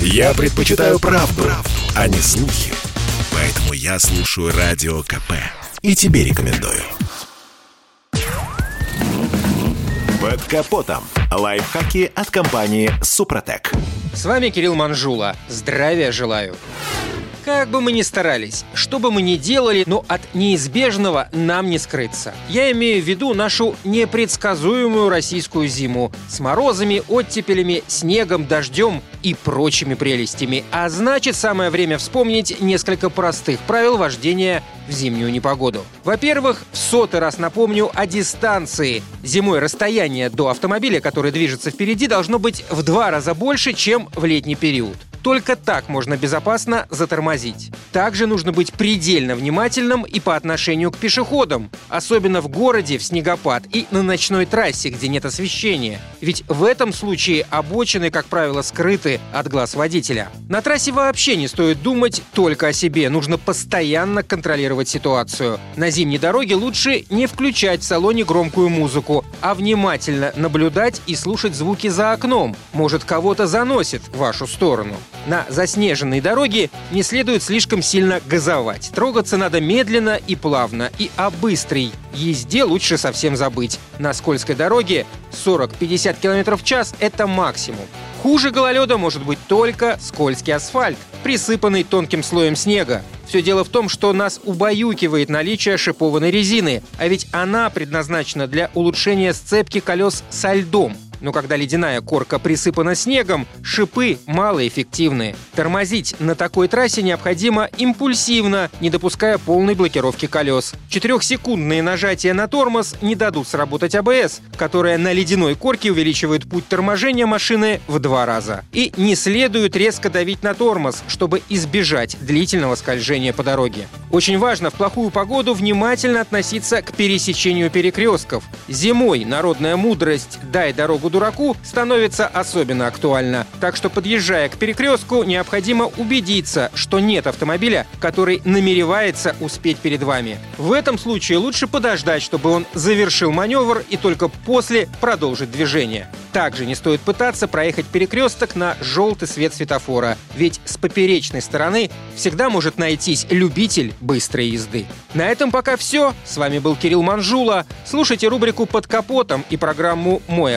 Я предпочитаю правду, правду, а не слухи. Поэтому я слушаю Радио КП. И тебе рекомендую. Под капотом. Лайфхаки от компании «Супротек». С вами Кирилл Манжула. Здравия желаю. Как бы мы ни старались, что бы мы ни делали, но от неизбежного нам не скрыться. Я имею в виду нашу непредсказуемую российскую зиму с морозами, оттепелями, снегом, дождем и прочими прелестями. А значит, самое время вспомнить несколько простых правил вождения в зимнюю непогоду. Во-первых, в сотый раз напомню о дистанции. Зимой расстояние до автомобиля, который движется впереди, должно быть в два раза больше, чем в летний период. Только так можно безопасно затормозить. Также нужно быть предельно внимательным и по отношению к пешеходам, особенно в городе в снегопад и на ночной трассе, где нет освещения. Ведь в этом случае обочины, как правило, скрыты от глаз водителя. На трассе вообще не стоит думать только о себе, нужно постоянно контролировать ситуацию. На зимней дороге лучше не включать в салоне громкую музыку, а внимательно наблюдать и слушать звуки за окном. Может, кого-то заносит в вашу сторону. На заснеженной дороге не следует слишком сильно газовать. Трогаться надо медленно и плавно. И о быстрой езде лучше совсем забыть. На скользкой дороге 40-50 км в час – это максимум. Хуже гололеда может быть только скользкий асфальт, присыпанный тонким слоем снега. Все дело в том, что нас убаюкивает наличие шипованной резины, а ведь она предназначена для улучшения сцепки колес со льдом. Но когда ледяная корка присыпана снегом, шипы малоэффективны. Тормозить на такой трассе необходимо импульсивно, не допуская полной блокировки колес. Четырехсекундные нажатия на тормоз не дадут сработать АБС, которая на ледяной корке увеличивает путь торможения машины в два раза. И не следует резко давить на тормоз, чтобы избежать длительного скольжения по дороге. Очень важно в плохую погоду внимательно относиться к пересечению перекрестков. Зимой народная мудрость «дай дорогу дураку» становится особенно актуальна. Так что, подъезжая к перекрестку, необходимо убедиться, что нет автомобиля, который намеревается успеть перед вами. В этом случае лучше подождать, чтобы он завершил маневр и только после продолжить движение. Также не стоит пытаться проехать перекресток на желтый свет светофора, ведь с поперечной стороны всегда может найтись любитель быстрой езды. На этом пока все. С вами был Кирилл Манжула. Слушайте рубрику «Под капотом» и программу «Мой